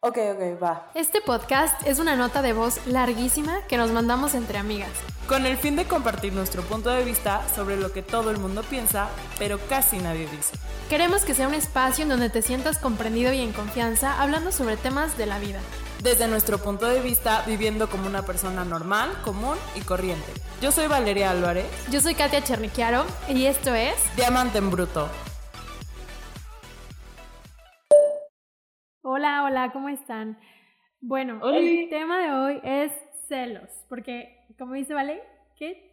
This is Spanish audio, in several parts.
Ok, ok, va. Este podcast es una nota de voz larguísima que nos mandamos entre amigas. Con el fin de compartir nuestro punto de vista sobre lo que todo el mundo piensa, pero casi nadie dice. Queremos que sea un espacio en donde te sientas comprendido y en confianza hablando sobre temas de la vida. Desde nuestro punto de vista, viviendo como una persona normal, común y corriente. Yo soy Valeria Álvarez. Yo soy Katia Cherniquiaro y esto es Diamante en Bruto. Hola, hola, ¿cómo están? Bueno, el tema de hoy es celos, porque como dice Vale, ¿qué,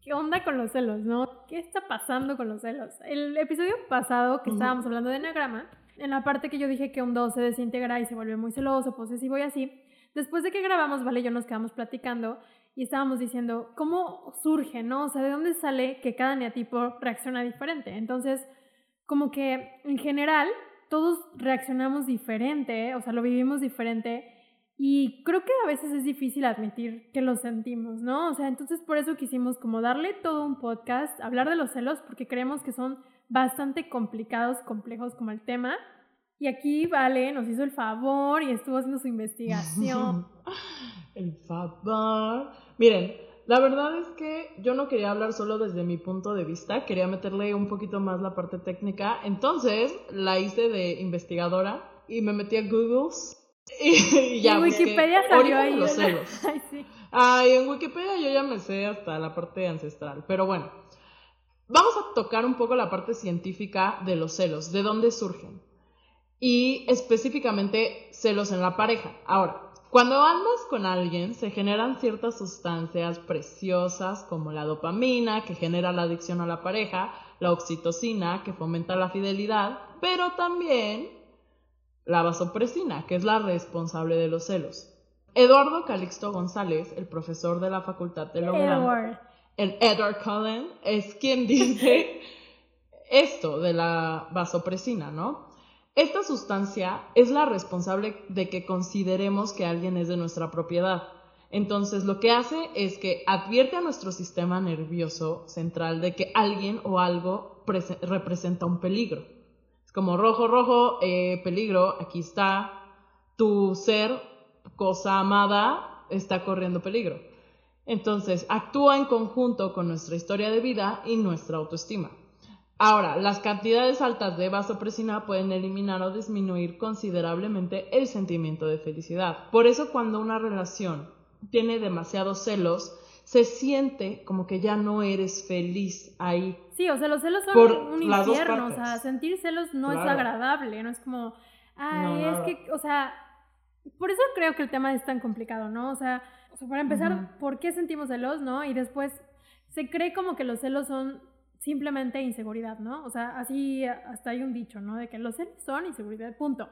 ¿qué onda con los celos, no? ¿Qué está pasando con los celos? El episodio pasado que estábamos hablando de enagrama, en la parte que yo dije que un 2 se desintegra y se vuelve muy celoso, posesivo y así, después de que grabamos, Vale y yo nos quedamos platicando y estábamos diciendo cómo surge, ¿no? O sea, ¿de dónde sale que cada neatipo reacciona diferente? Entonces, como que en general todos reaccionamos diferente, o sea, lo vivimos diferente. Y creo que a veces es difícil admitir que lo sentimos, ¿no? O sea, entonces por eso quisimos como darle todo un podcast, hablar de los celos, porque creemos que son bastante complicados, complejos como el tema. Y aquí Vale nos hizo el favor y estuvo haciendo su investigación. el favor. Miren, la verdad es que yo no quería hablar solo desde mi punto de vista, quería meterle un poquito más la parte técnica. Entonces la hice de investigadora y me metí a Google y, ya. En Wikipedia salió ahí. Los celos. Ay, sí. Ay, en Wikipedia yo ya me sé hasta la parte ancestral. Pero bueno, vamos a tocar un poco la parte científica de los celos, de dónde surgen. Y específicamente celos en la pareja. Ahora, cuando andas con alguien se generan ciertas sustancias preciosas como la dopamina, que genera la adicción a la pareja, la oxitocina, que fomenta la fidelidad, pero también la vasopresina, que es la responsable de los celos. Eduardo Calixto González, el profesor de la Facultad de la el Edward Cullen, es quien dice esto de la vasopresina, ¿no? Esta sustancia es la responsable de que consideremos que alguien es de nuestra propiedad. Entonces lo que hace es que advierte a nuestro sistema nervioso central de que alguien o algo representa un peligro. Es como rojo, rojo, eh, peligro, aquí está, tu ser, cosa amada, está corriendo peligro. Entonces actúa en conjunto con nuestra historia de vida y nuestra autoestima. Ahora, las cantidades altas de vasopresina pueden eliminar o disminuir considerablemente el sentimiento de felicidad. Por eso cuando una relación tiene demasiados celos, se siente como que ya no eres feliz ahí. Sí, o sea, los celos son un infierno, o sea, sentir celos no es agradable, no es como, ay, es que, o sea, por eso creo que el tema es tan complicado, ¿no? O sea, para empezar, ¿por qué sentimos celos, no? Y después, se cree como que los celos son simplemente inseguridad, ¿no? O sea, así hasta hay un dicho, ¿no? De que los celos son inseguridad, punto.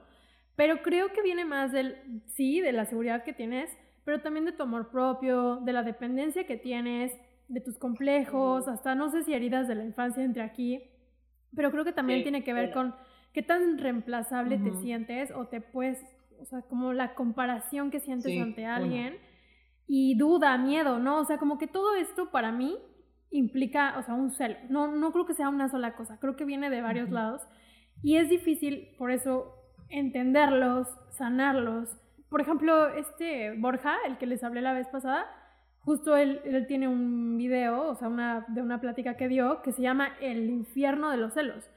Pero creo que viene más del, sí, de la seguridad que tienes, pero también de tu amor propio, de la dependencia que tienes, de tus complejos, hasta no sé si heridas de la infancia entre aquí, pero creo que también tiene que ver con qué tan reemplazable te sientes o te puedes, o sea, como la comparación que sientes ante alguien y duda, miedo, ¿no? O sea, como que todo esto para mí implica, o sea, un celo. No, no creo que sea una sola cosa, creo que viene de varios lados y es difícil por eso entenderlos, sanarlos. Por ejemplo, este Borja, el que les hablé la vez pasada, justo él, él tiene un video, o sea, una, de una plática que dio que se llama El infierno de los celos.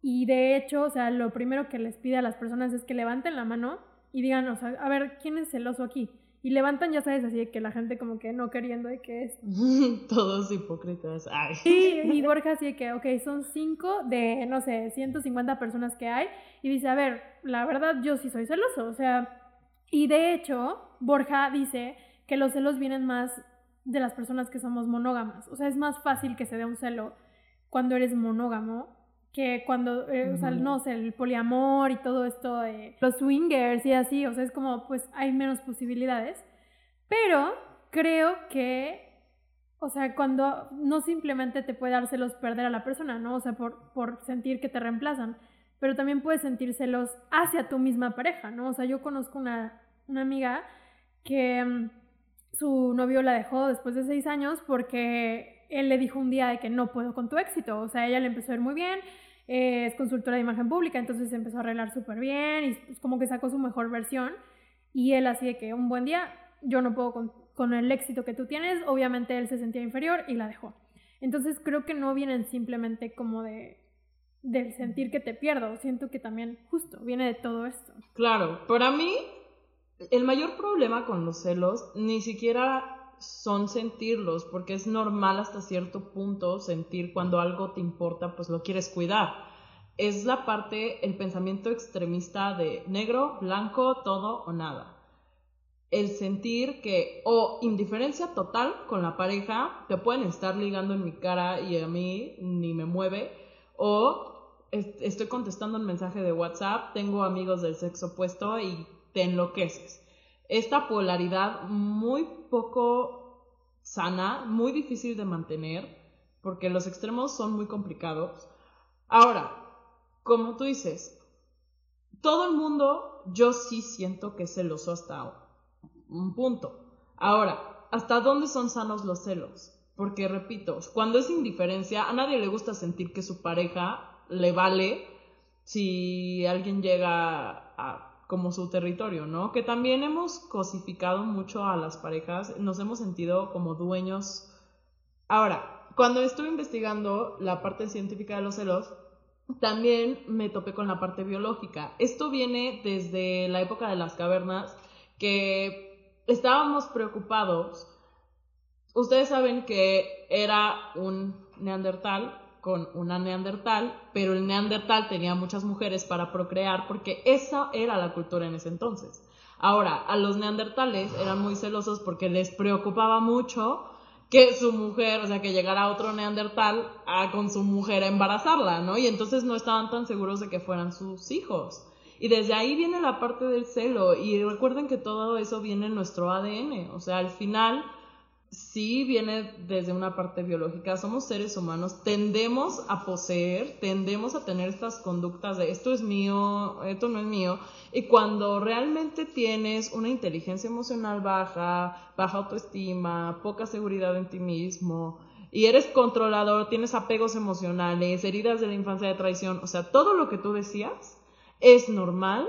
Y de hecho, o sea, lo primero que les pide a las personas es que levanten la mano y digan, o sea, a ver, ¿quién es celoso aquí? Y levantan, ya sabes, así de que la gente como que no queriendo de que es... Todos hipócritas. Ay. Sí, y Borja así de que, ok, son cinco de, no sé, 150 personas que hay. Y dice, a ver, la verdad yo sí soy celoso. O sea, y de hecho, Borja dice que los celos vienen más de las personas que somos monógamas. O sea, es más fácil que se dé un celo cuando eres monógamo que cuando, eh, o sea, no sé, el poliamor y todo esto, de los swingers y así, o sea, es como, pues hay menos posibilidades. Pero creo que, o sea, cuando no simplemente te puede dar celos perder a la persona, ¿no? O sea, por, por sentir que te reemplazan, pero también puedes sentir celos hacia tu misma pareja, ¿no? O sea, yo conozco una, una amiga que mm, su novio la dejó después de seis años porque él le dijo un día de que no puedo con tu éxito. O sea, ella le empezó a ir muy bien eh, es consultora de imagen pública, entonces se empezó a arreglar súper bien y pues, como que sacó su mejor versión. Y él así de que un buen día yo no puedo con, con el éxito que tú tienes, obviamente él se sentía inferior y la dejó. Entonces creo que no vienen simplemente como de del sentir que te pierdo, siento que también justo viene de todo esto. Claro, para mí el mayor problema con los celos ni siquiera son sentirlos, porque es normal hasta cierto punto sentir cuando algo te importa, pues lo quieres cuidar. Es la parte, el pensamiento extremista de negro, blanco, todo o nada. El sentir que, o indiferencia total con la pareja, te pueden estar ligando en mi cara y a mí ni me mueve, o estoy contestando un mensaje de WhatsApp, tengo amigos del sexo opuesto y te enloqueces. Esta polaridad muy poco sana, muy difícil de mantener, porque los extremos son muy complicados. Ahora, como tú dices, todo el mundo, yo sí siento que es celoso hasta un punto. Ahora, ¿hasta dónde son sanos los celos? Porque, repito, cuando es indiferencia, a nadie le gusta sentir que su pareja le vale si alguien llega a como su territorio, ¿no? Que también hemos cosificado mucho a las parejas, nos hemos sentido como dueños. Ahora, cuando estuve investigando la parte científica de los celos, también me topé con la parte biológica. Esto viene desde la época de las cavernas, que estábamos preocupados. Ustedes saben que era un neandertal con una neandertal, pero el neandertal tenía muchas mujeres para procrear porque esa era la cultura en ese entonces. Ahora, a los neandertales eran muy celosos porque les preocupaba mucho que su mujer, o sea, que llegara otro neandertal a, con su mujer a embarazarla, ¿no? Y entonces no estaban tan seguros de que fueran sus hijos. Y desde ahí viene la parte del celo. Y recuerden que todo eso viene en nuestro ADN. O sea, al final sí viene desde una parte biológica. Somos seres humanos, tendemos a poseer, tendemos a tener estas conductas de esto es mío, esto no es mío. Y cuando realmente tienes una inteligencia emocional baja, baja autoestima, poca seguridad en ti mismo, y eres controlador, tienes apegos emocionales, heridas de la infancia de traición, o sea, todo lo que tú decías es normal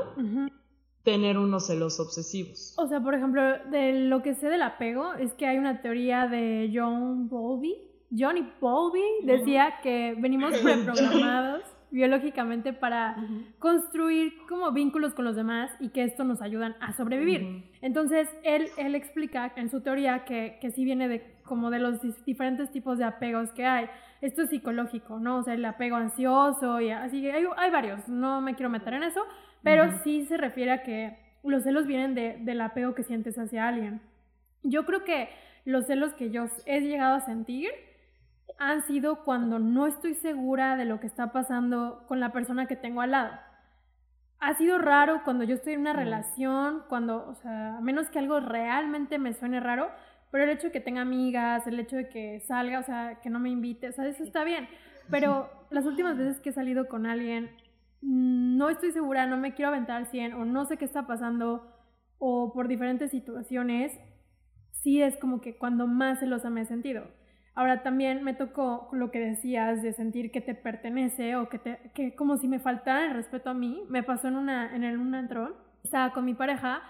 tener unos celos obsesivos. O sea, por ejemplo, de lo que sé del apego es que hay una teoría de John Bowlby. Johnny Bowlby decía que venimos preprogramados biológicamente para construir como vínculos con los demás y que esto nos ayudan a sobrevivir. Entonces, él, él explica en su teoría que, que sí viene de como de los diferentes tipos de apegos que hay. Esto es psicológico, ¿no? O sea, el apego ansioso y así, hay, hay varios, no me quiero meter en eso, pero sí se refiere a que los celos vienen de, del apego que sientes hacia alguien. Yo creo que los celos que yo he llegado a sentir han sido cuando no estoy segura de lo que está pasando con la persona que tengo al lado. Ha sido raro cuando yo estoy en una relación, cuando, o sea, a menos que algo realmente me suene raro, pero el hecho de que tenga amigas, el hecho de que salga, o sea, que no me invite, o sea, eso está bien. Pero las últimas veces que he salido con alguien, no estoy segura, no me quiero aventar al 100 o no sé qué está pasando o por diferentes situaciones, sí es como que cuando más celosa me he sentido. Ahora también me tocó lo que decías de sentir que te pertenece o que, te, que como si me faltara el respeto a mí. Me pasó en, una, en el, un antro, estaba con mi pareja,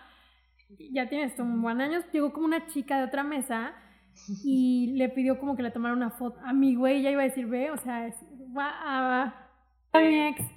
ya tiene esto un buen año, llegó como una chica de otra mesa y le pidió como que le tomara una foto a mi güey, ya iba a decir, ve, o sea, es, a mi ex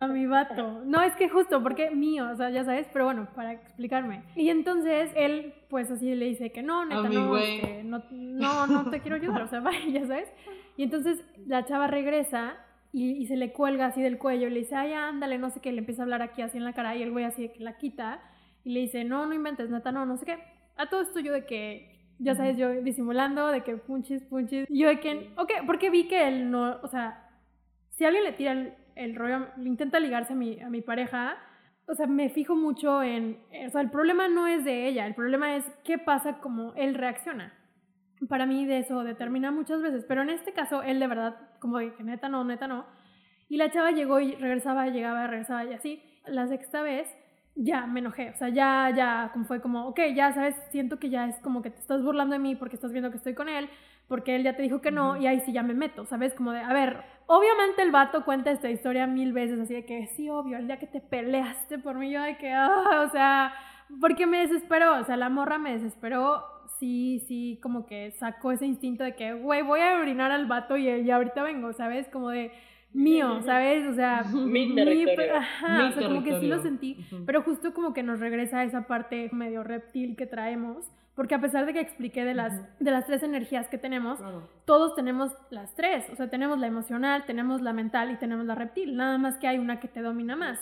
a mi vato. No, es que justo, porque mío, o sea, ya sabes, pero bueno, para explicarme. Y entonces él, pues así le dice que no, neta, no, este, no, no, no te quiero ayudar, o sea, vaya, ya sabes. Y entonces la chava regresa y, se le cuelga así del cuello y le dice, ay, ándale, no sé qué, le empieza a hablar aquí así en la cara y el güey así de que la quita y le dice, no, no inventes, neta, no, no sé qué. A todo esto yo de que, ya sabes, yo disimulando, de que punchis, punchis, yo de que, ok, porque vi que él no, o sea, si alguien le tira el el rollo, intenta ligarse a mi, a mi pareja, o sea, me fijo mucho en, o sea, el problema no es de ella, el problema es qué pasa como él reacciona. Para mí de eso determina muchas veces, pero en este caso él de verdad, como dije, neta no, neta no. Y la chava llegó y regresaba, llegaba, regresaba y así. La sexta vez ya me enojé, o sea, ya, ya, como fue como, ok, ya sabes, siento que ya es como que te estás burlando de mí porque estás viendo que estoy con él, porque él ya te dijo que no, y ahí sí ya me meto, ¿sabes? Como de, a ver, obviamente el vato cuenta esta historia mil veces, así de que sí, obvio, el día que te peleaste por mí, yo de que, ah, o sea, porque me desesperó, o sea, la morra me desesperó, sí, sí, como que sacó ese instinto de que, güey, voy a orinar al vato y, y ahorita vengo, ¿sabes? Como de mío, ¿sabes? O sea, mi, ajá, o sea, como que sí lo sentí, pero justo como que nos regresa a esa parte medio reptil que traemos, porque a pesar de que expliqué de las, de las tres energías que tenemos, todos tenemos las tres, o sea, tenemos la emocional, tenemos la mental y tenemos la reptil, nada más que hay una que te domina más.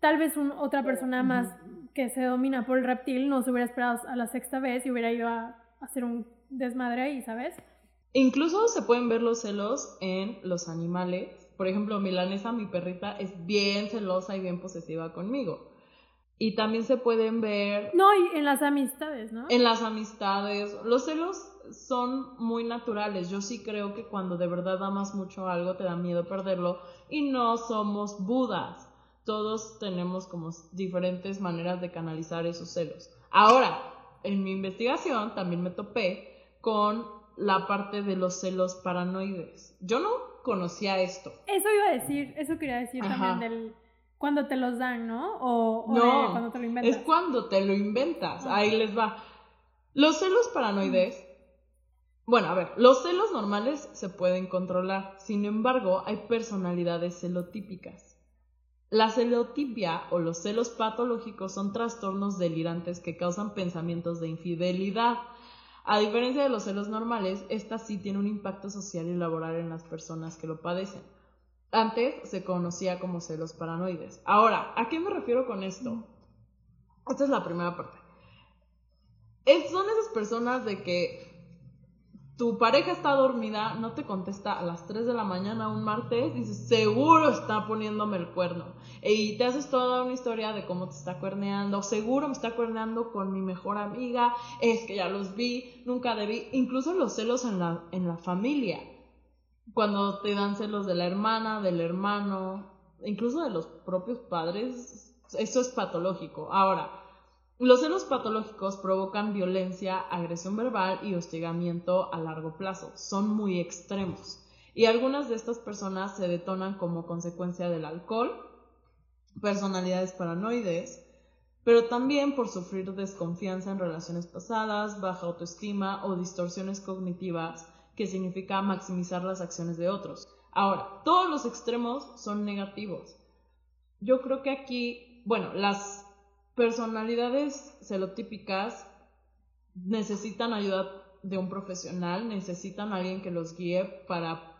Tal vez un, otra persona más que se domina por el reptil no se hubiera esperado a la sexta vez y hubiera ido a, a hacer un desmadre ahí, ¿sabes? Incluso se pueden ver los celos en los animales por ejemplo, Milanesa, mi perrita, es bien celosa y bien posesiva conmigo. Y también se pueden ver... No, y en las amistades, ¿no? En las amistades. Los celos son muy naturales. Yo sí creo que cuando de verdad amas mucho algo te da miedo perderlo y no somos budas. Todos tenemos como diferentes maneras de canalizar esos celos. Ahora, en mi investigación también me topé con la parte de los celos paranoides. Yo no conocía esto. Eso iba a decir, eso quería decir también del cuando te los dan, ¿no? O, no, cuando te lo inventas. Es cuando te lo inventas. Ahí les va. Los celos paranoides. Bueno, a ver, los celos normales se pueden controlar. Sin embargo, hay personalidades celotípicas. La celotipia o los celos patológicos son trastornos delirantes que causan pensamientos de infidelidad, a diferencia de los celos normales, esta sí tiene un impacto social y laboral en las personas que lo padecen. Antes se conocía como celos paranoides. Ahora, ¿a qué me refiero con esto? Esta es la primera parte. son esas personas de que tu pareja está dormida, no te contesta a las 3 de la mañana un martes, dices, seguro está poniéndome el cuerno. Y te haces toda una historia de cómo te está cuerneando, seguro me está cuerneando con mi mejor amiga, es que ya los vi, nunca debí, incluso los celos en la, en la familia, cuando te dan celos de la hermana, del hermano, incluso de los propios padres, eso es patológico. Ahora, los celos patológicos provocan violencia, agresión verbal y hostigamiento a largo plazo. Son muy extremos. Y algunas de estas personas se detonan como consecuencia del alcohol, personalidades paranoides, pero también por sufrir desconfianza en relaciones pasadas, baja autoestima o distorsiones cognitivas, que significa maximizar las acciones de otros. Ahora, todos los extremos son negativos. Yo creo que aquí, bueno, las personalidades celotípicas necesitan ayuda de un profesional, necesitan alguien que los guíe para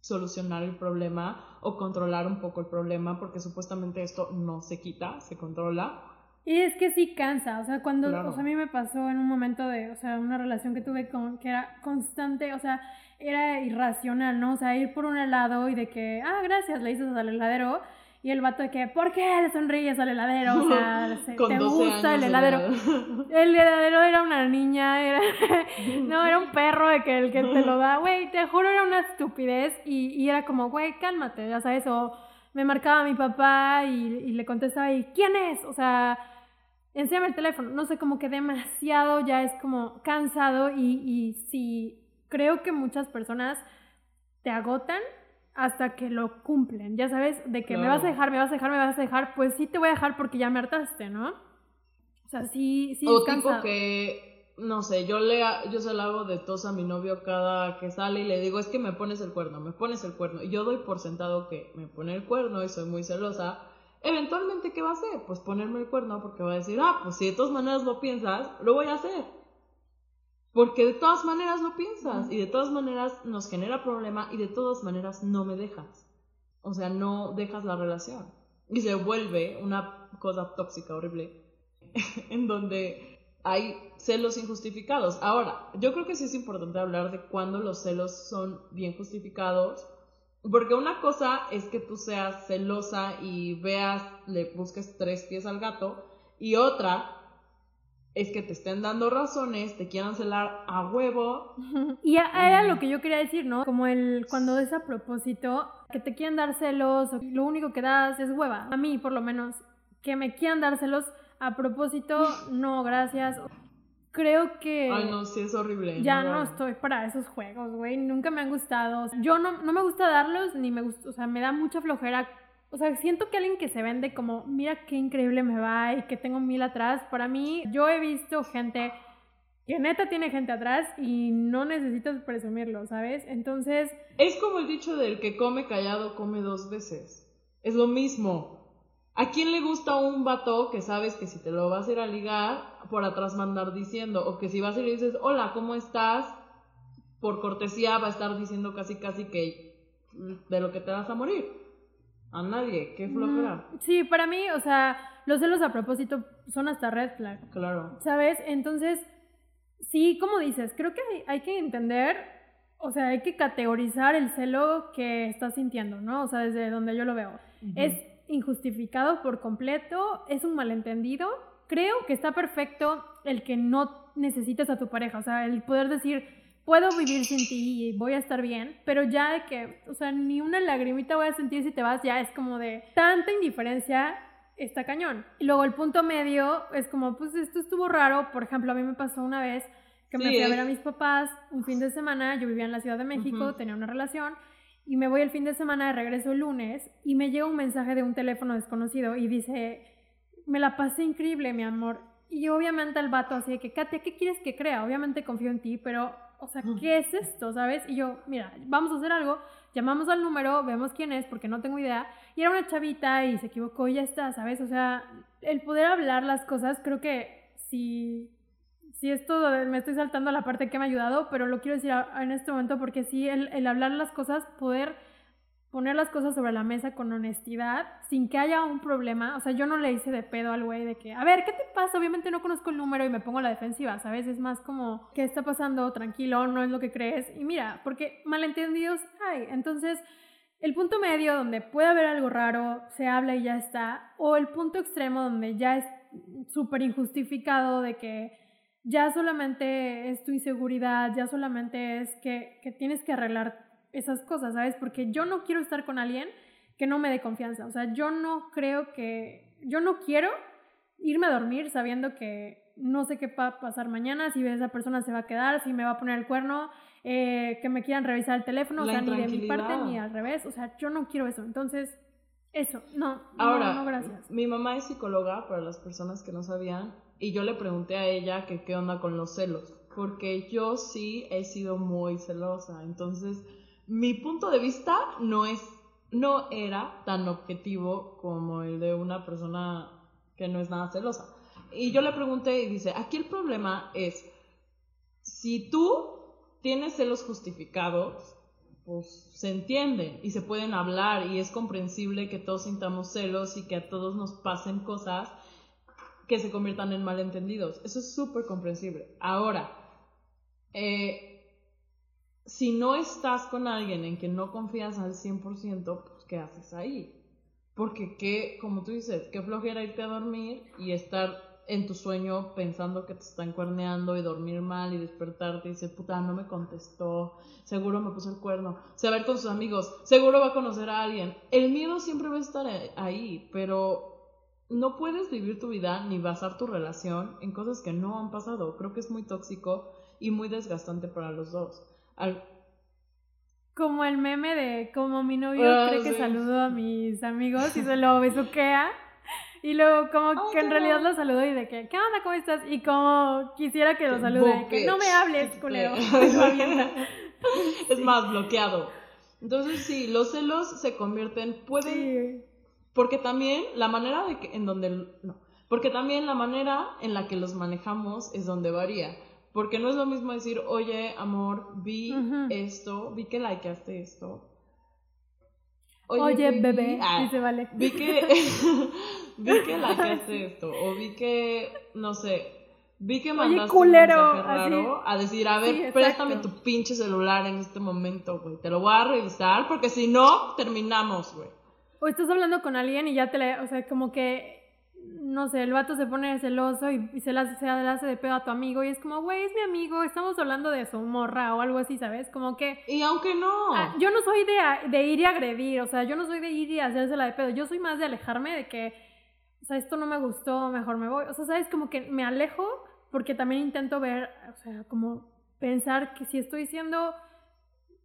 solucionar el problema o controlar un poco el problema, porque supuestamente esto no se quita, se controla. Y es que sí cansa, o sea, cuando, o sea, a mí me pasó en un momento de, o sea, una relación que tuve con, que era constante, o sea, era irracional, ¿no? O sea, ir por un helado y de que, ah, gracias, le dices al heladero, y el vato de que, ¿por qué le sonríes al heladero? O sea, ¿te gusta el heladero? El heladero era una niña, era... no, era un perro de que el que te lo da. Güey, te juro, era una estupidez. Y, y era como, güey, cálmate, ya sabes. O me marcaba mi papá y, y le contestaba, ¿y quién es? O sea, enséñame el teléfono. No sé, como que demasiado ya es como cansado. Y, y sí, creo que muchas personas te agotan hasta que lo cumplen. Ya sabes, de que me vas a dejar, me vas a dejar, me vas a dejar, pues sí te voy a dejar porque ya me hartaste, ¿no? O sea, sí, sí. O tipo que, no sé, yo le, yo se lo hago de tos a mi novio cada que sale y le digo, es que me pones el cuerno, me pones el cuerno. Y yo doy por sentado que me pone el cuerno y soy muy celosa. Eventualmente, ¿qué va a hacer? Pues ponerme el cuerno porque va a decir, ah, pues si de todas maneras lo piensas, lo voy a hacer. Porque de todas maneras lo piensas y de todas maneras nos genera problema y de todas maneras no me dejas. O sea, no dejas la relación. Y se vuelve una cosa tóxica, horrible, en donde hay celos injustificados. Ahora, yo creo que sí es importante hablar de cuándo los celos son bien justificados. Porque una cosa es que tú seas celosa y veas, le busques tres pies al gato. Y otra es que te estén dando razones, te quieran celar a huevo. Y era lo que yo quería decir, ¿no? Como el cuando es a propósito, que te quieren dar celos, lo único que das es hueva. A mí, por lo menos, que me quieran dárselos a propósito, no, gracias. Creo que... Ay, no, sí, es horrible. Ya no, estoy para esos juegos, güey. Nunca me han gustado. Yo no, no me gusta darlos, ni me gusta, o sea, me da mucha flojera. O sea, siento que alguien que se vende como, mira qué increíble me va y que tengo mil atrás, para mí, yo he visto gente que neta tiene gente atrás y no necesitas presumirlo, ¿sabes? Entonces... Es como el dicho del que come callado come dos veces. Es lo mismo. ¿A quién le gusta un vato que sabes que si te lo vas a ir a ligar, por atrás mandar diciendo? O que si vas y le dices, hola, ¿cómo estás? Por cortesía va a estar diciendo casi casi que de lo que te vas a morir. A nadie, qué flojera. sí, para mí, o sea, los celos a propósito son hasta red flag. Claro. ¿Sabes? Entonces, sí, como dices, creo que hay, que entender, o sea, hay que categorizar el celo que estás sintiendo, ¿no? O sea, desde donde yo lo veo. Es injustificado por completo, es un malentendido. Creo que está perfecto el que no necesites a tu pareja, o sea, el poder decir, puedo vivir sin ti y voy a estar bien, pero ya de que, o sea, ni una lagrimita voy a sentir si te vas, ya es como de tanta indiferencia está cañón. Y luego el punto medio es como, pues esto estuvo raro. Por ejemplo, a mí me pasó una vez que me fui a ver a mis papás un fin de semana. Yo vivía en la Ciudad de México, tenía una relación. Y me voy el fin de semana de regreso el lunes y me llega un mensaje de un teléfono desconocido y dice, me la pasé increíble, mi amor. Y obviamente el vato así de que, Katia, ¿qué quieres que crea? Obviamente confío en ti, pero, o sea, ¿qué es esto? ¿Sabes? Y yo, mira, vamos a hacer algo llamamos al número, vemos quién es, porque no tengo idea, y era una chavita y se equivocó y ya está, ¿sabes? O sea, el poder hablar las cosas, creo que si, si esto me estoy saltando a la parte que me ha ayudado, pero lo quiero decir en este momento porque sí, el, el hablar las cosas, poder poner las cosas sobre la mesa con honestidad, sin que haya un problema. O sea, yo no le hice de pedo al güey de que, a ver, ¿qué te pasa? Obviamente no conozco el número y me pongo a la defensiva, ¿sabes? Es más como, ¿qué está pasando? Tranquilo, no es lo que crees. Y mira, porque malentendidos hay. Entonces, el punto medio donde puede haber algo raro, se habla y ya está, o el punto extremo donde ya es súper injustificado de que ya solamente es tu inseguridad, ya solamente es que, que tienes que arreglar esas cosas, ¿sabes? Porque yo no quiero estar con alguien que no me dé confianza. O sea, yo no creo que, yo no quiero irme a dormir sabiendo que no sé qué va a pasar mañana, si esa persona se va a quedar, si me va a poner el cuerno, eh, que me quieran revisar el teléfono, o sea, ni de mi parte ni al revés. O sea, yo no quiero eso. Entonces, eso, no, Ahora, no, gracias. Mi mamá es psicóloga, para las personas que no sabían, y yo le pregunté a ella que qué onda con los celos, porque yo sí he sido muy celosa. Entonces, mi punto de vista no es no era tan objetivo como el de una persona que no es nada celosa. Y yo le pregunté y dice, aquí el problema es, si tú tienes celos justificados, pues se entiende y se pueden hablar y es comprensible que todos sintamos celos y que a todos nos pasen cosas que se conviertan en malentendidos. Eso es súper comprensible. Ahora, eh, si no estás con alguien en que no confías al 100%, pues ¿qué haces ahí? Porque qué, como tú dices, qué flojera irte a dormir y estar en tu sueño pensando que te están cuerneando y dormir mal y despertarte y decir, puta, no me contestó, seguro me puso el cuerno, se va a ver con sus amigos, seguro va a conocer a alguien. El miedo siempre va a estar ahí, pero no puedes vivir tu vida ni basar tu relación en cosas que no han pasado. Creo que es muy tóxico y muy desgastante para los dos. Como el meme de como mi novio ah, cree que saludo a mis amigos y se lo besuquea. Y luego como que en realidad lo saludo y de que, ¿qué onda? ¿Cómo estás? Y como quisiera que lo salude, que no me hables, culero. es más bloqueado. Entonces sí, los celos se convierten, pueden... Porque también la manera de que, en donde... No, porque también la manera en la que los manejamos es donde varía. Porque no es lo mismo decir, oye, amor, vi esto, vi que likeaste esto. Oye, bebé, ah, dice vale. Vi que, vi que likeaste esto, o vi que, no sé, vi que mandaste un mensaje raro a decir, a ver, préstame tu pinche celular en este momento, güey. Te lo voy a revisar porque si no, terminamos, güey. O estás hablando con alguien y ya te le, o sea, como que no sé, el vato se pone celoso y, se, la, se hace de pedo a tu amigo y es como, güey, es mi amigo, estamos hablando de su morra o algo así, ¿sabes? Como que... Y aunque no... Ah, yo no soy de, de ir y agredir, o sea, yo no soy de ir y hacérsela de pedo, yo soy más de alejarme de que sea, esto no me gustó, mejor me voy. O sea, ¿sabes? Como que me alejo porque también intento ver, o sea, como pensar que si estoy siendo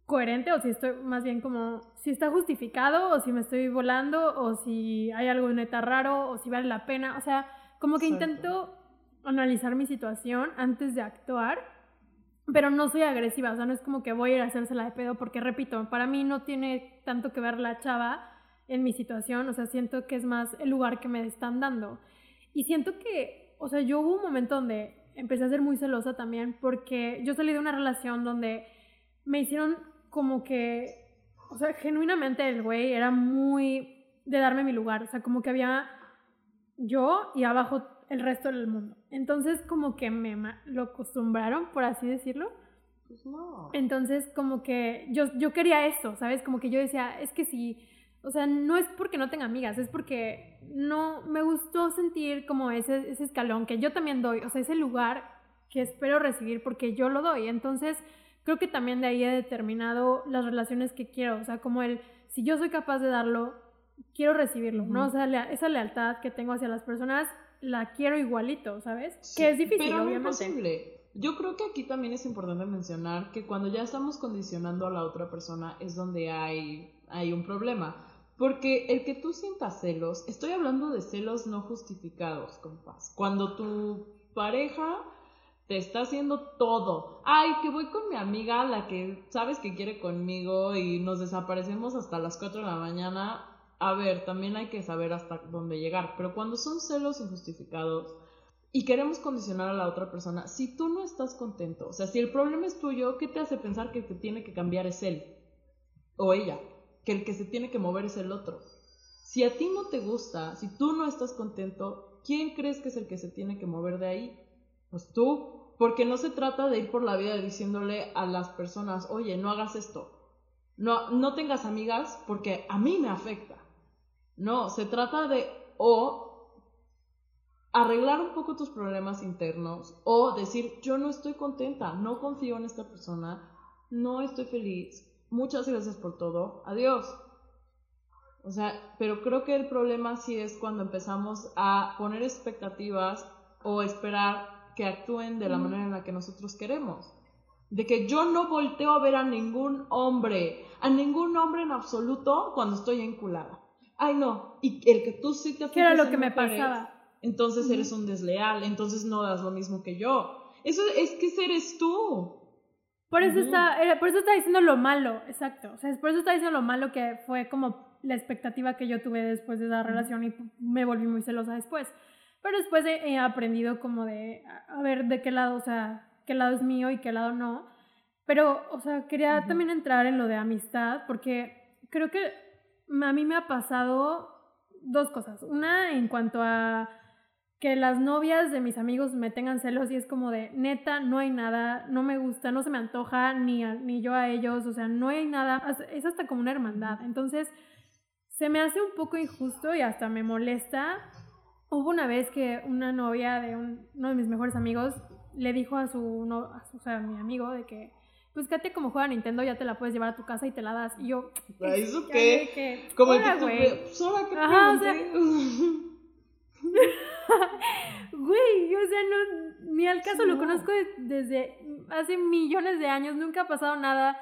coherente o si estoy más bien como si está justificado o si me estoy volando o si hay algo neta raro o si vale la pena. O sea, como que intento analizar mi situación antes de actuar, pero no soy agresiva, o sea, no es como que voy a ir a hacérsela de pedo porque, repito, para mí no tiene tanto que ver la chava en mi situación, o sea, siento que es más el lugar que me están dando. Y siento que, o sea, yo hubo un momento donde empecé a ser muy celosa también porque yo salí de una relación donde me hicieron como que, o sea, genuinamente el güey era muy de darme mi lugar, o sea, como que había yo y abajo el resto del mundo. Entonces como que me lo acostumbraron, por así decirlo. Pues no. Entonces como que yo, yo quería eso, ¿sabes? Como que yo decía, es que si, o sea, no es porque no tenga amigas, es porque no me gustó sentir como ese, ese escalón que yo también doy, o sea, ese lugar que espero recibir porque yo lo doy. Entonces creo que también de ahí he determinado las relaciones que quiero, o sea, como el, si yo soy capaz de darlo, quiero recibirlo, ¿no? O sea, esa lealtad que tengo hacia las personas, la quiero igualito, ¿sabes? que es difícil, pero obviamente. Es posible. Yo creo que aquí también es importante mencionar que cuando ya estamos condicionando a la otra persona es donde hay, hay un problema. Porque el que tú sientas celos, estoy hablando de celos no justificados, compás. Cuando tu pareja te está haciendo todo. Ay, que voy con mi amiga, la que sabes que quiere conmigo y nos desaparecemos hasta las 4 de la mañana. A ver, también hay que saber hasta dónde llegar. Pero cuando son celos injustificados y queremos condicionar a la otra persona, si tú no estás contento, o sea, si el problema es tuyo, ¿qué te hace pensar que el que tiene que cambiar es él o ella? Que el que se tiene que mover es el otro. Si a ti no te gusta, si tú no estás contento, ¿quién crees que es el que se tiene que mover de ahí? Pues tú, porque no se trata de ir por la vida diciéndole a las personas, oye, no hagas esto, no, no tengas amigas porque a mí me afecta. No, se trata de o arreglar un poco tus problemas internos o decir, yo no estoy contenta, no confío en esta persona, no estoy feliz, muchas gracias por todo, adiós. O sea, pero creo que el problema sí es cuando empezamos a poner expectativas o esperar que actúen de la manera en la que nosotros queremos. De que yo no volteo a ver a ningún hombre, a ningún hombre en absoluto cuando estoy enculada. Ay, no. Y el que tú sí te ¿Qué era lo que me pasaba? Entonces eres un desleal, entonces no das lo mismo que yo. Eso es que eres tú. Por eso, está, por eso está diciendo lo malo, exacto. O sea, por eso está diciendo lo malo que fue como la expectativa que yo tuve después de esa relación y me volví muy celosa después. Pero después he, aprendido como de, a ver de qué lado, o sea, qué lado es mío y qué lado no. Pero, o sea, quería también entrar en lo de amistad, porque creo que a mí me ha pasado dos cosas. Una, en cuanto a que las novias de mis amigos me tengan celos y es como de, neta, no hay nada, no me gusta, no se me antoja, ni, ni yo a ellos, o sea, no hay nada, es hasta como una hermandad. Entonces, se me hace un poco injusto y hasta me molesta Hubo una vez que una novia de uno de mis mejores amigos le dijo a su, no, a o sea, a mi amigo de que, pues quédate como juega Nintendo, ya te la puedes llevar a tu casa y te la das. Y yo, ¿eso qué? como el que güey. Sola que Ajá, o sea, Güey, o sea, no, ni al caso lo conozco desde hace millones de años, nunca ha pasado nada.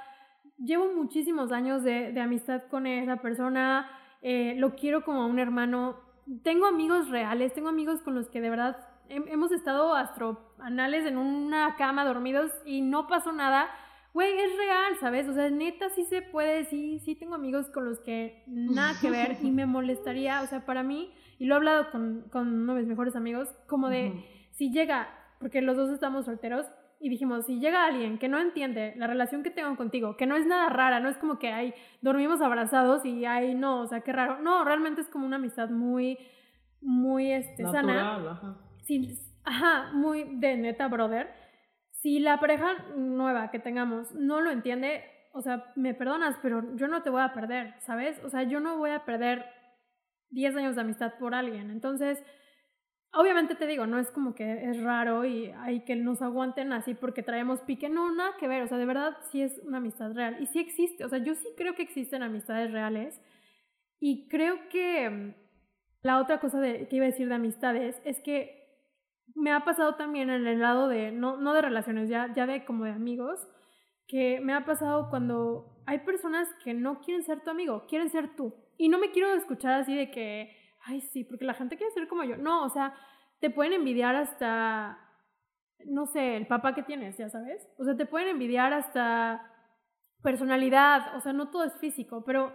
Llevo muchísimos años de, de amistad con esa persona, eh, lo quiero como a un hermano tengo amigos reales, tengo amigos con los que de verdad hemos estado astroanales en una cama dormidos y no pasó nada. Güey, es real, ¿sabes? O sea, neta sí se puede, sí, sí tengo amigos con los que nada que ver y me molestaría, o sea, para mí, y lo he hablado con, con uno de mis mejores amigos, como de, si llega, porque los dos estamos solteros, y dijimos, si llega alguien que no entiende la relación que tengo contigo, que no es nada rara, no es como que hay dormimos abrazados y hay no, o sea, qué raro. No, realmente es como una amistad muy muy este sana. Ajá. ajá, muy de neta brother. Si la pareja nueva que tengamos no lo entiende, o sea, me perdonas, pero yo no te voy a perder, ¿sabes? O sea, yo no voy a perder 10 años de amistad por alguien. Entonces, Obviamente te digo, no es como que es raro y hay que nos aguanten así porque traemos pique, no, nada que ver, o sea, de verdad sí es una amistad real y sí existe, o sea, yo sí creo que existen amistades reales y creo que La otra cosa de, que iba a decir de amistades es que me ha pasado también en el lado de, no, no de relaciones, ya, ya de como de amigos, que me ha pasado cuando hay personas que no quieren ser tu amigo, quieren ser tú. Y no me quiero escuchar así de que, ay, sí, porque la gente quiere ser como yo. No, o sea, te pueden envidiar hasta, no sé, el papá que tienes, ya sabes. O sea, te pueden envidiar hasta personalidad, o sea, no todo es físico, pero,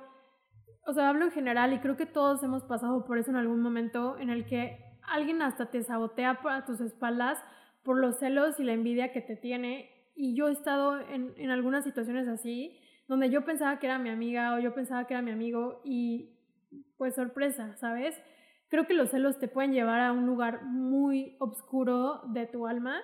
o sea, hablo en general y creo que todos hemos pasado por eso en algún momento en el que alguien hasta te sabotea a tus espaldas por los celos y la envidia que te tiene. Y yo he estado en, en algunas situaciones así, donde yo pensaba que era mi amiga o yo pensaba que era mi amigo y pues sorpresa, ¿sabes? Creo que los celos te pueden llevar a un lugar muy oscuro de tu alma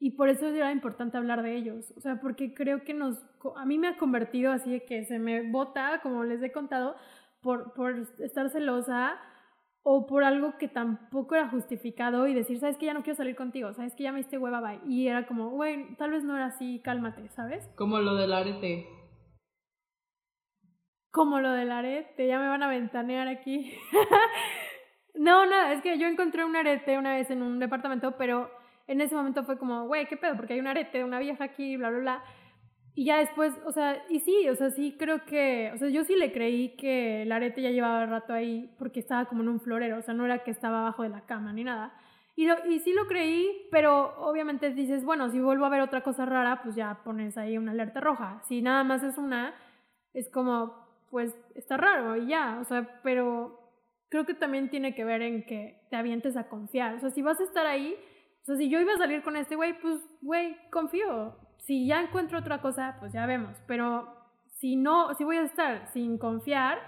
y por eso era importante hablar de ellos, o sea, porque creo que nos, a mí me ha convertido así de que se me bota, como les he contado, por, por estar celosa o por algo que tampoco era justificado y decir, sabes que ya no quiero salir contigo, sabes que ya me diste hueva. Y era como, güey, tal vez no era así, cálmate, ¿sabes? Como lo del arete. Como lo del arete, ya me van a ventanear aquí. no, nada, es que yo encontré un arete una vez en un departamento, pero en ese momento fue como, güey, ¿qué pedo? Porque hay un arete de una vieja aquí, bla, bla, bla. Y ya después, o sea, y sí, o sea, sí creo que, o sea, yo sí le creí que el arete ya llevaba rato ahí porque estaba como en un florero, o sea, no era que estaba abajo de la cama ni nada. Y, lo, y sí lo creí, pero obviamente dices, bueno, si vuelvo a ver otra cosa rara, pues ya pones ahí una alerta roja. Si nada más es una, es como, pues está raro y ya, o sea, pero creo que también tiene que ver en que te avientes a confiar. O sea, si vas a estar ahí, o sea, si yo iba a salir con este güey, pues, güey, confío. Si ya encuentro otra cosa, pues ya vemos. Pero si no, si voy a estar sin confiar,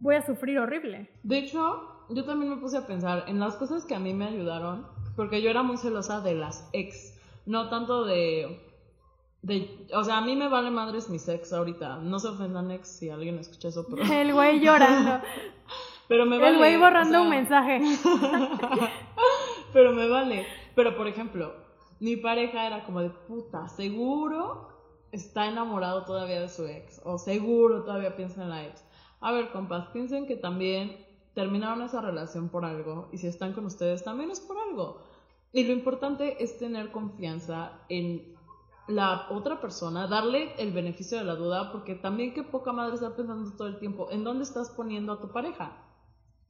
voy a sufrir horrible. De hecho, yo también me puse a pensar en las cosas que a mí me ayudaron, porque yo era muy celosa de las ex, no tanto de... De, o sea, a mí me vale madres mis ex ahorita. No se ofendan ex si alguien escucha eso, pero... El güey llorando. pero me vale. El güey borrando un mensaje. pero me vale. Pero por ejemplo, mi pareja era como de puta, seguro está enamorado todavía de su ex. O seguro todavía piensa en la ex. A ver, compas, piensen que también terminaron esa relación por algo. Y si están con ustedes, también es por algo. Y lo importante es tener confianza en la otra persona, darle el beneficio de la duda, porque también qué poca madre está pensando todo el tiempo, ¿en dónde estás poniendo a tu pareja?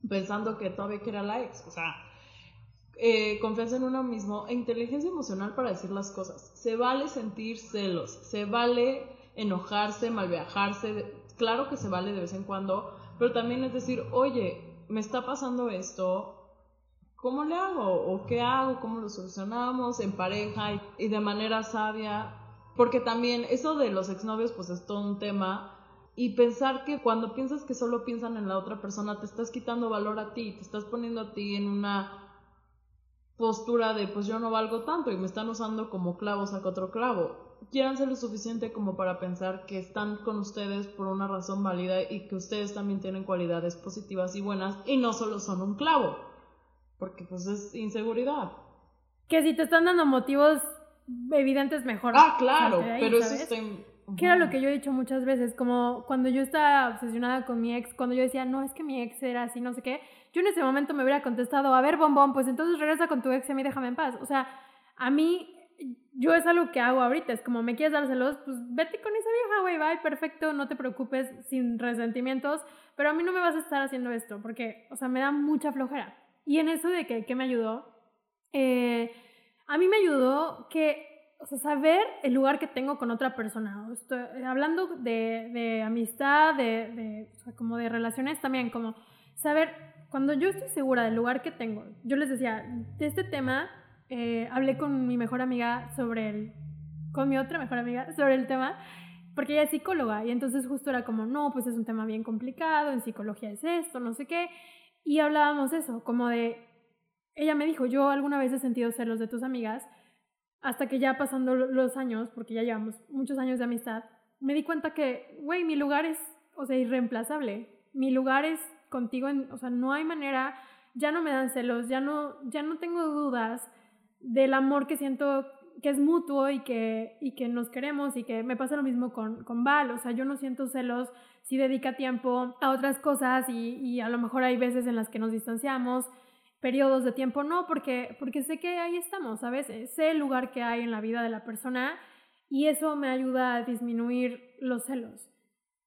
Pensando que todavía quiere a la ex. O sea, eh, confianza en uno mismo e inteligencia emocional para decir las cosas. Se vale sentir celos, se vale enojarse, malviajarse, claro que se vale de vez en cuando, pero también es decir, oye, me está pasando esto, ¿cómo le hago? ¿O qué hago? ¿Cómo lo solucionamos en pareja y, de manera sabia? Porque también eso de los exnovios pues es todo un tema y pensar que cuando piensas que solo piensan en la otra persona te estás quitando valor a ti, te estás poniendo a ti en una postura de pues yo no valgo tanto y me están usando como clavo saca otro clavo. Quieran ser lo suficiente como para pensar que están con ustedes por una razón válida y que ustedes también tienen cualidades positivas y buenas y no solo son un clavo, porque pues es inseguridad. Que si te están dando motivos evidentes mejor. Ah, claro, pero eso está... Que era lo que yo he dicho muchas veces, como cuando yo estaba obsesionada con mi ex, cuando yo decía, no, es que mi ex era así, no sé qué, yo en ese momento me hubiera contestado, a ver, bombón, pues entonces regresa con tu ex y a mí déjame en paz. O sea, a mí, yo es algo que hago ahorita, es como me quieres dar celos, pues vete con esa vieja, güey, bye, perfecto, no te preocupes, sin resentimientos, pero a mí no me vas a estar haciendo esto, porque, o sea, me da mucha flojera. Y en eso de que, ¿qué me ayudó? Eh, a mí me ayudó que o sea, saber el lugar que tengo con otra persona. Estoy, hablando de, de amistad, de, de o sea, como de relaciones también, como saber cuando yo estoy segura del lugar que tengo, yo les decía, de este tema eh, hablé con mi mejor amiga sobre el, con mi otra mejor amiga sobre el tema, porque ella es psicóloga y entonces justo era como, no, pues es un tema bien complicado, en psicología es esto, no sé qué, y hablábamos eso, como de, ella me dijo, yo alguna vez he sentido celos de tus amigas, hasta que ya pasando los años, porque ya llevamos muchos años de amistad, me di cuenta que, güey, mi lugar es, o sea, irreemplazable, mi lugar es contigo, o sea, no hay manera, ya no me dan celos, ya no, ya no tengo dudas del amor que siento que es mutuo y que, y que nos queremos y que me pasa lo mismo con, con Val, o sea, yo no siento celos si dedica tiempo a otras cosas y, y a lo mejor hay veces en las que nos distanciamos, periodos de tiempo no, porque, porque sé que ahí estamos, ¿sabes? Sé el lugar que hay en la vida de la persona y eso me ayuda a disminuir los celos.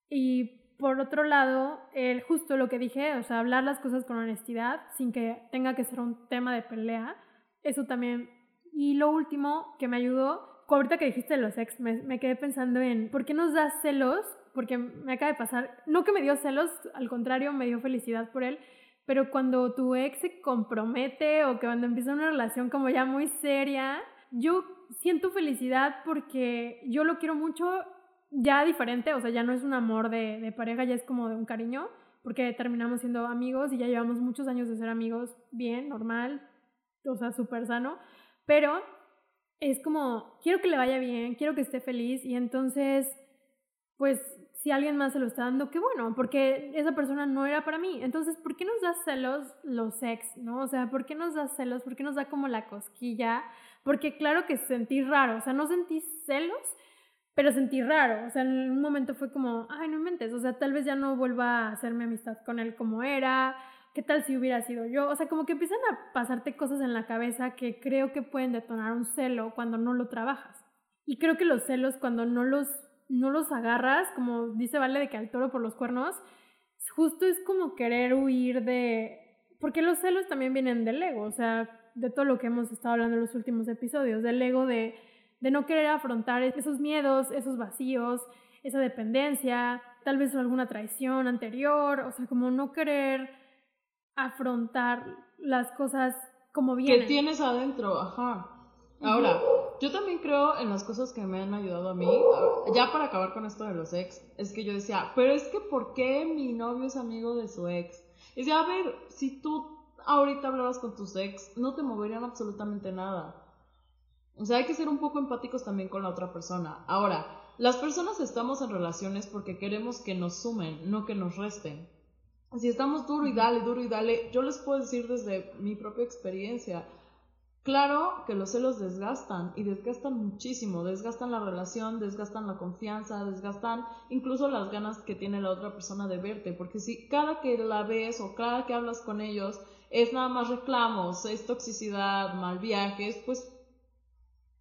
Y por otro lado, el, justo lo que dije, o sea, hablar las cosas con honestidad sin que tenga que ser un tema de pelea, eso también y lo último que me ayudó, ahorita que dijiste los ex, me, quedé pensando en por qué nos da celos, porque me acaba de pasar, no que me dio celos, al contrario, me dio felicidad por él, pero cuando tu ex se compromete o que cuando empieza una relación como ya muy seria, yo siento felicidad porque yo lo quiero mucho ya diferente, o sea, ya no es un amor de, de pareja, ya es como de un cariño, porque terminamos siendo amigos y ya llevamos muchos años de ser amigos bien, normal, o sea, súper sano pero es como, quiero que le vaya bien, quiero que esté feliz y entonces, pues si alguien más se lo está dando, qué bueno, porque esa persona no era para mí. Entonces, ¿por qué nos da celos los ex, no? O sea, ¿por qué nos da celos? ¿Por qué nos da como la cosquilla? Porque claro que sentí raro, o sea, no sentí celos, pero sentí raro. O sea, en un momento fue como, ay, no mentes, o sea, tal vez ya no vuelva a hacerme amistad con él como era ¿qué tal si hubiera sido yo? O sea, como que empiezan a pasarte cosas en la cabeza que creo que pueden detonar un celo cuando no lo trabajas. Y creo que los celos cuando no los, no los agarras, como dice Vale de que al toro por los cuernos, justo es como querer huir de... Porque los celos también vienen del ego, o sea, de todo lo que hemos estado hablando en los últimos episodios, del ego de, de no querer afrontar esos miedos, esos vacíos, esa dependencia, tal vez alguna traición anterior, o sea, como no querer afrontar las cosas como vienen. Que tienes adentro, ajá. Ahora, yo también creo en las cosas que me han ayudado a mí. Ya para acabar con esto de los ex, es que yo decía, pero es que ¿por qué mi novio es amigo de su ex? Y decía, a ver, si tú ahorita hablabas con tus ex, no te moverían absolutamente nada. O sea, hay que ser un poco empáticos también con la otra persona. Ahora, las personas estamos en relaciones porque queremos que nos sumen, no que nos resten si estamos duro y dale, duro y dale, yo les puedo decir desde mi propia experiencia, claro que los celos desgastan y desgastan muchísimo, desgastan la relación, desgastan la confianza, desgastan incluso las ganas que tiene la otra persona de verte, porque si cada que la ves o cada que hablas con ellos es nada más reclamos, es toxicidad, mal viajes, pues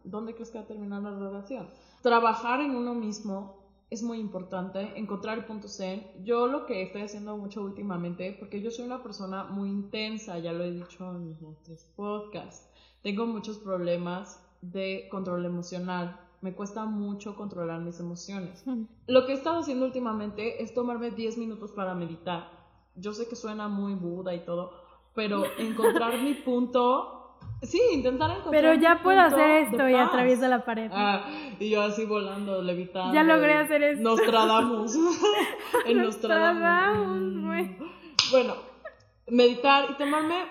¿dónde crees que va a terminar la relación? Trabajar en uno mismo es muy importante encontrar el punto zen. Yo lo que estoy haciendo mucho últimamente, porque yo soy una persona muy intensa, ya lo he dicho en mis otros podcasts, tengo muchos problemas de control emocional. Me cuesta mucho controlar mis emociones. Lo que he estado haciendo últimamente es tomarme 10 minutos para meditar. Yo sé que suena muy Buda y todo, pero encontrar mi punto Sí, intentar encontrar. Pero ya puedo hacer esto y atraviesa la pared. Ah, y yo así volando, levitando. Ya logré hacer esto. Nos tradamos. en nos tradamos. Bueno, meditar y tomarme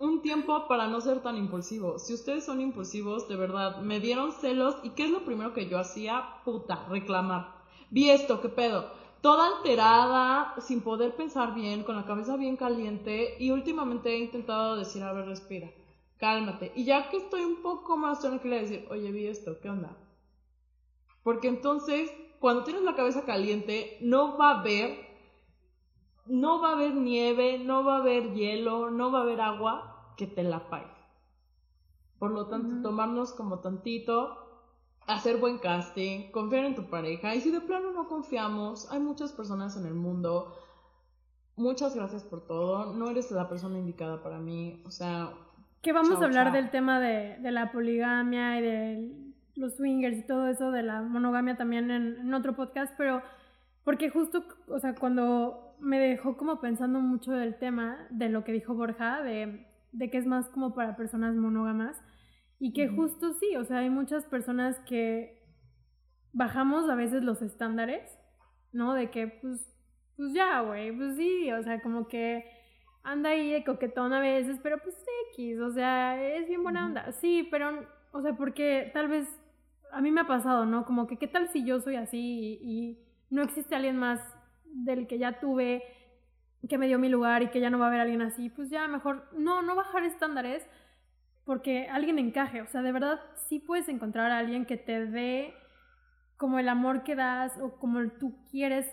un tiempo para no ser tan impulsivo. Si ustedes son impulsivos, de verdad, me dieron celos y ¿qué es lo primero que yo hacía? Puta, reclamar. Vi esto, ¿qué pedo? Toda alterada, sin poder pensar bien, con la cabeza bien caliente y últimamente he intentado decir, a ver, respira cálmate. Y ya que estoy un poco más tranquila, decir, oye, vi esto, ¿qué onda? Porque entonces, cuando tienes la cabeza caliente, no va a haber, no va a haber nieve, no va a haber hielo, no va a haber agua que te la apague. Por lo tanto, tomarnos como tantito, hacer buen casting, confiar en tu pareja. Y si de plano no confiamos, hay muchas personas en el mundo. Muchas gracias por todo. No eres la persona indicada para mí. O sea, que vamos a hablar del tema de, de, la poligamia y de los swingers y todo eso, de la monogamia también en, otro podcast, pero porque justo, o sea, cuando me dejó como pensando mucho del tema, de lo que dijo Borja, de, de que es más como para personas monógamas, y que justo sí, o sea, hay muchas personas que bajamos a veces los estándares, ¿no? De que, pues, pues ya, güey, pues sí, o sea, como que anda ahí de coquetón a veces, pero pues X, o sea, es bien buena onda. Sí, pero, o sea, porque tal vez a mí me ha pasado, ¿no? Como que qué tal si yo soy así y, no existe alguien más del que ya tuve, que me dio mi lugar y que ya no va a haber alguien así, pues ya mejor, no, no bajar estándares, porque alguien encaje, o sea, de verdad sí puedes encontrar a alguien que te dé como el amor que das o como tú quieres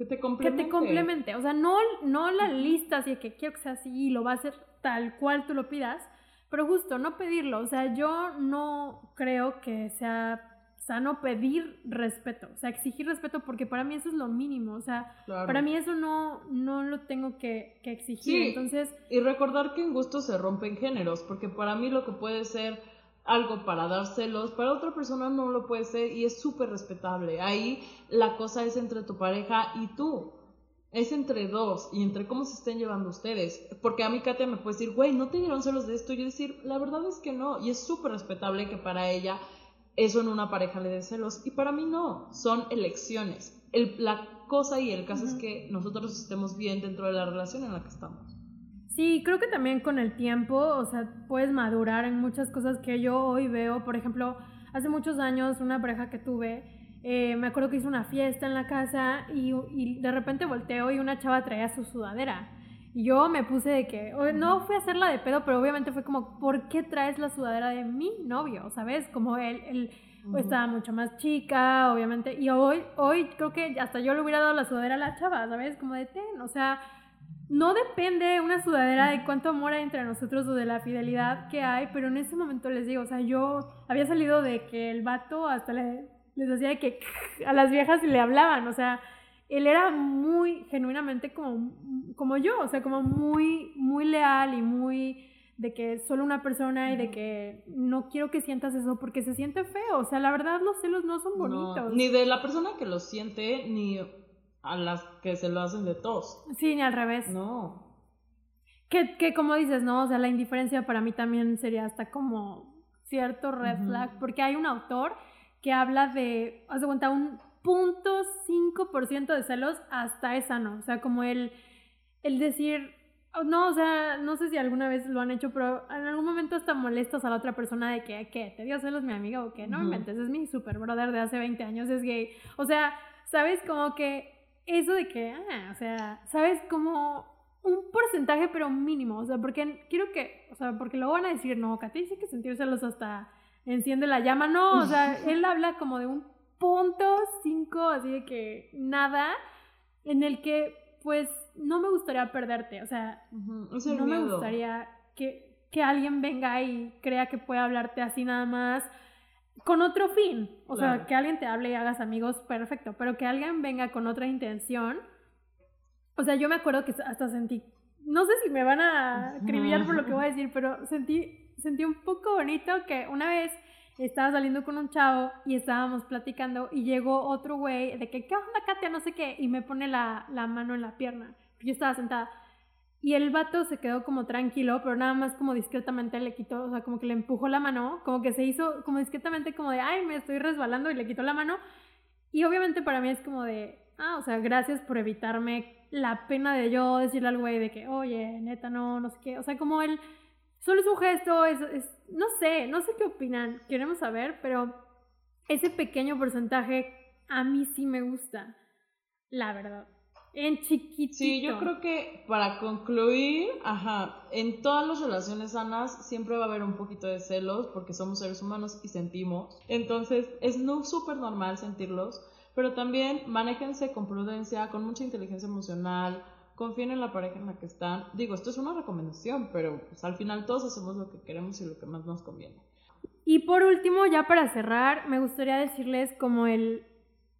que te complemente. Que te complemente. O sea, no, no la lista así de que quiero que sea así y lo va a hacer tal cual tú lo pidas, pero justo no pedirlo. O sea, yo no creo que sea sano pedir respeto, o sea, exigir respeto, porque para mí eso es lo mínimo, o sea, para mí eso no, no lo tengo que, que exigir, sí, entonces... Y recordar que en gusto se rompen géneros, porque para mí lo que puede ser algo para dar celos, para otra persona no lo puede ser y es súper respetable. Ahí la cosa es entre tu pareja y tú. Es entre dos y entre cómo se estén llevando ustedes. Porque a mí Katia me puede decir, güey, ¿no te dieron celos de esto? Y yo decir, la verdad es que no. Y es súper respetable que para ella eso en una pareja le dé celos. Y para mí no. Son elecciones. El, la cosa y el caso es que nosotros estemos bien dentro de la relación en la que estamos. Sí, creo que también con el tiempo, o sea, puedes madurar en muchas cosas que yo hoy veo. Por ejemplo, hace muchos años una pareja que tuve, eh, me acuerdo que hizo una fiesta en la casa y, y, de repente volteo y una chava traía su sudadera. Yo me puse de que, no fui a hacerla de pedo, pero obviamente fue como, ¿por qué traes la sudadera de mi novio? ¿Sabes? Como él, él estaba mucho más chica, obviamente. Y hoy, hoy creo que hasta yo le hubiera dado la sudadera a la chava, ¿sabes? Como de ten, o sea no depende una sudadera de cuánto amor hay entre nosotros o de la fidelidad que hay, pero en ese momento les digo, o sea, yo había salido de que el vato hasta le, les decía que a las viejas le hablaban, o sea, él era muy genuinamente como, como yo, o sea, como muy, muy leal y muy de que solo una persona y de que no quiero que sientas eso porque se siente feo, o sea, la verdad los celos no son bonitos. ni de la persona que lo siente, ni a las que se lo hacen de tos. Sí, ni al revés. No. Que, que como dices, ¿no? O sea, la indiferencia para mí también sería hasta como cierto red flag, porque hay un autor que habla de, haz de cuenta, un punto ciento de celos hasta esa no. O sea, como el, el decir, oh, no, o sea, no sé si alguna vez lo han hecho, pero en algún momento hasta molestas a la otra persona de que, ¿qué? ¿Te dio celos mi amiga o qué? No me es mi super brother de hace 20 años, es gay. O sea, ¿sabes? Como que eso de que, ah, o sea, ¿sabes? Como un porcentaje, pero mínimo, o sea, porque quiero que, o sea, porque lo van a decir, no, Katy sí que sentirse hasta enciende la llama, no, o sea, él habla como de un punto cinco, así de que nada, en el que, pues, no me gustaría perderte, o sea, no me gustaría que, que alguien venga y crea que puede hablarte así nada más, con otro fin. O sea, que alguien te hable y hagas amigos, perfecto. Pero que alguien venga con otra intención. O sea, yo me acuerdo que hasta sentí. No sé si me van a acribillar por lo que voy a decir, pero sentí, sentí un poco bonito que una vez estaba saliendo con un chavo y estábamos platicando y llegó otro güey de que, ¿qué onda, Katia? No sé qué. Y me pone la, la mano en la pierna. Yo estaba sentada. Y el vato se quedó como tranquilo, pero nada más como discretamente le quitó, o sea, como que le empujó la mano, como que se hizo como discretamente como de, ay, me estoy resbalando y le quitó la mano. Y obviamente para mí es como de, ah, o sea, gracias por evitarme la pena de yo decirle al güey de que, oye, neta, no, no sé qué. O sea, como él, solo es un gesto, es, es, no sé, no sé qué opinan, queremos saber, pero ese pequeño porcentaje a mí sí me gusta, la verdad. En chiquitito. Sí, yo creo que para concluir, ajá, en todas las relaciones sanas siempre va a haber un poquito de celos porque somos seres humanos y sentimos. Entonces es no súper normal sentirlos, pero también manéjense con prudencia, con mucha inteligencia emocional, confíen en la pareja en la que están. Digo, esto es una recomendación, pero pues, al final todos hacemos lo que queremos y lo que más nos conviene. Y por último, ya para cerrar, me gustaría decirles como el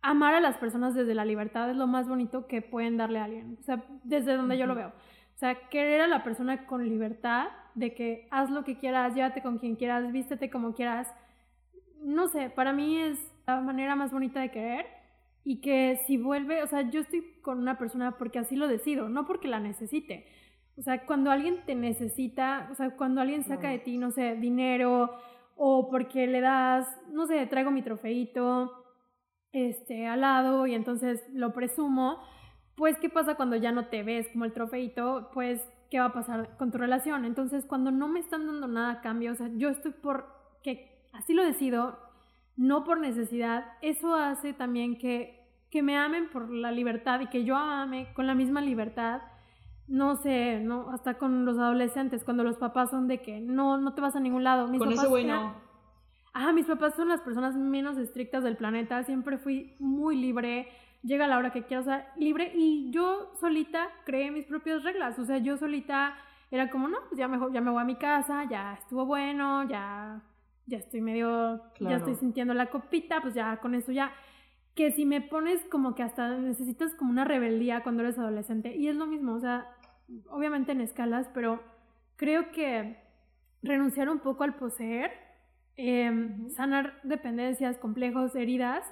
amar a las personas desde la libertad es lo más bonito que pueden darle a alguien. O sea, desde donde yo lo veo. O sea, querer a la persona con libertad, de que haz lo que quieras, llévate con quien quieras, vístete como quieras. No sé, para mí es la manera más bonita de querer y que si vuelve, o sea, yo estoy con una persona porque así lo decido, no porque la necesite. O sea, cuando alguien te necesita, o sea, cuando alguien saca de ti, no sé, dinero o porque le das, no sé, traigo mi trofeito este, al lado y entonces lo presumo, pues ¿qué pasa cuando ya no te ves como el trofeito? Pues ¿qué va a pasar con tu relación? Entonces cuando no me están dando nada a cambio, o sea, yo estoy por que así lo decido, no por necesidad, eso hace también que, que me amen por la libertad y que yo ame con la misma libertad. No sé, no, hasta con los adolescentes, cuando los papás son de que no, no te vas a ningún lado. con ese güey no. Ah, mis papás son las personas menos estrictas del planeta, siempre fui muy libre, llega la hora que quiero, o sea, libre, y yo solita creé mis propias reglas, o sea, yo solita era como, no, pues ya mejor, ya me voy a mi casa, ya estuvo bueno, ya, ya estoy medio, ya estoy sintiendo la copita, pues ya con eso ya, que si me pones como que hasta necesitas como una rebeldía cuando eres adolescente, y es lo mismo, o sea, obviamente en escalas, pero creo que renunciar un poco al poseer, em, sanar dependencias, complejos, heridas,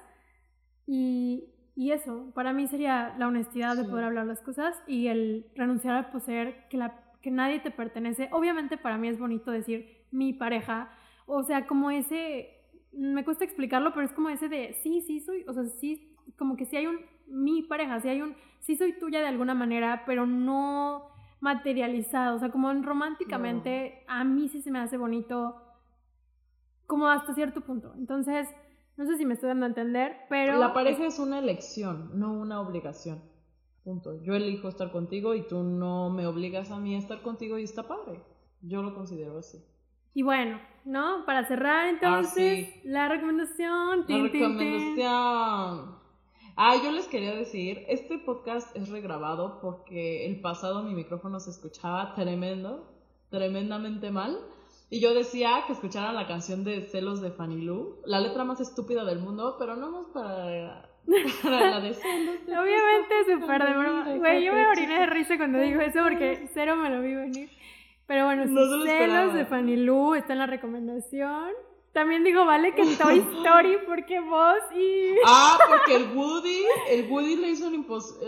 y, y, eso, para mí sería la honestidad de poder hablar las cosas y el renunciar al poseer que, la, que nadie te pertenece. Obviamente para mí es bonito decir mi pareja, o sea, como ese, me cuesta explicarlo, pero es como ese de, sí, sí soy, o sea, sí, como que si hay un, mi pareja, si hay un, sí soy tuya de alguna manera, pero no materializado, o sea, como románticamente, a mí sí se me hace bonito, como hasta cierto punto. Entonces, no sé si me estoy dando a entender, pero... La pareja es una elección, no una obligación. Punto. Yo elijo estar contigo y tú no me obligas a mí a estar contigo y está padre. Yo lo considero así. Y bueno, ¿no? Para cerrar entonces, ah, la recomendación. la recomendación. Ah, yo les quería decir, este podcast es regrabado porque el pasado mi micrófono se escuchaba tremendo, tremendamente mal. Y yo decía que escucharan la canción de Celos de Fanny Lu, la letra más estúpida del mundo, pero no más para, para la de Celos. Obviamente súper de broma. Güey, yo me oriné de risa cuando digo eso porque cero me lo vi venir. Pero bueno, Celos de Fanny Lu está en la recomendación. También digo, vale que Toy Story, porque vos y. Ah, porque el Woody, el Woody le hizo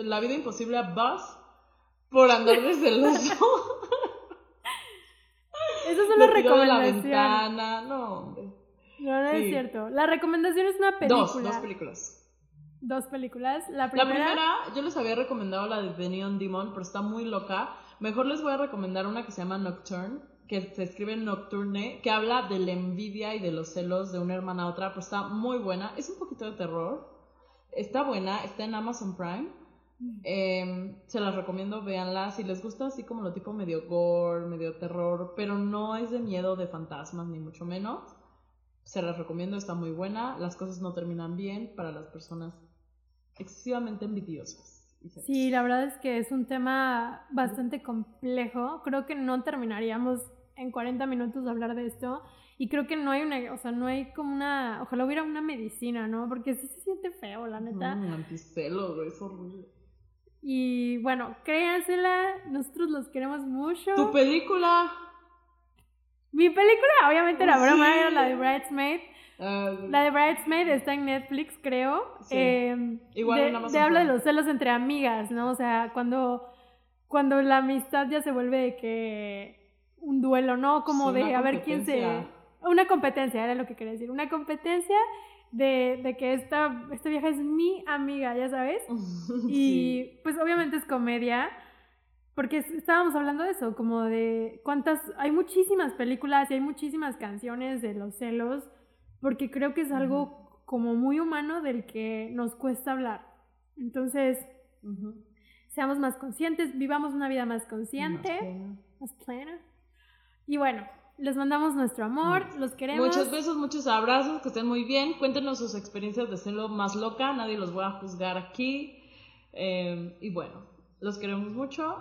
la vida imposible a Buzz por andar desde el oso. Esas son las recomendaciones. De la ventana. No, hombre. No, no es cierto. La recomendación es una película. Dos, dos películas. Dos películas. La primera... la primera, yo les había recomendado la de The Neon Demon, pero está muy loca. Mejor les voy a recomendar una que se llama Nocturne, que se escribe Nocturne, que habla de la envidia y de los celos de una hermana a otra, pero está muy buena. Es un poquito de terror. Está buena, está en Amazon Prime. Em, se las recomiendo, véanla. Si les gusta así como lo tipo medio gore, medio terror, pero no es de miedo de fantasmas, ni mucho menos. Se las recomiendo, está muy buena. Las cosas no terminan bien para las personas excesivamente envidiosas. Sí, la verdad es que es un tema bastante complejo. Creo que no terminaríamos en 40 minutos de hablar de esto. Y creo que no hay una, o sea, no hay como una, ojalá hubiera una medicina, ¿no? Porque sí se siente feo, la neta. Un anticelo, es horrible. Y bueno, créansela, nosotros los queremos mucho. ¿Tu película? Mi película, obviamente la broma era la de Bridesmaid. La de Bridesmaid está en Netflix, creo. Em, Igual de, habla de los celos entre amigas, ¿no? O sea, cuando, cuando la amistad ya se vuelve de que un duelo, ¿no? Como de a ver quién se... Una competencia, era lo que quería decir. Una competencia de, de que esta, esta vieja es mi amiga, ya sabes. Y pues obviamente es comedia. Porque estábamos hablando de eso, como de cuántas, hay muchísimas películas y hay muchísimas canciones de los celos porque creo que es algo como muy humano del que nos cuesta hablar. Entonces, seamos más conscientes, vivamos una vida más consciente, más plena. Y bueno, les mandamos nuestro amor, los queremos. Muchos besos, muchos abrazos, que estén muy bien. Cuéntenos sus experiencias de serlo más loca, nadie los va a juzgar aquí. Eh, y bueno, los queremos mucho.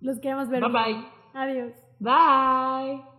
Los queremos ver. Bye bye. Adiós. Bye.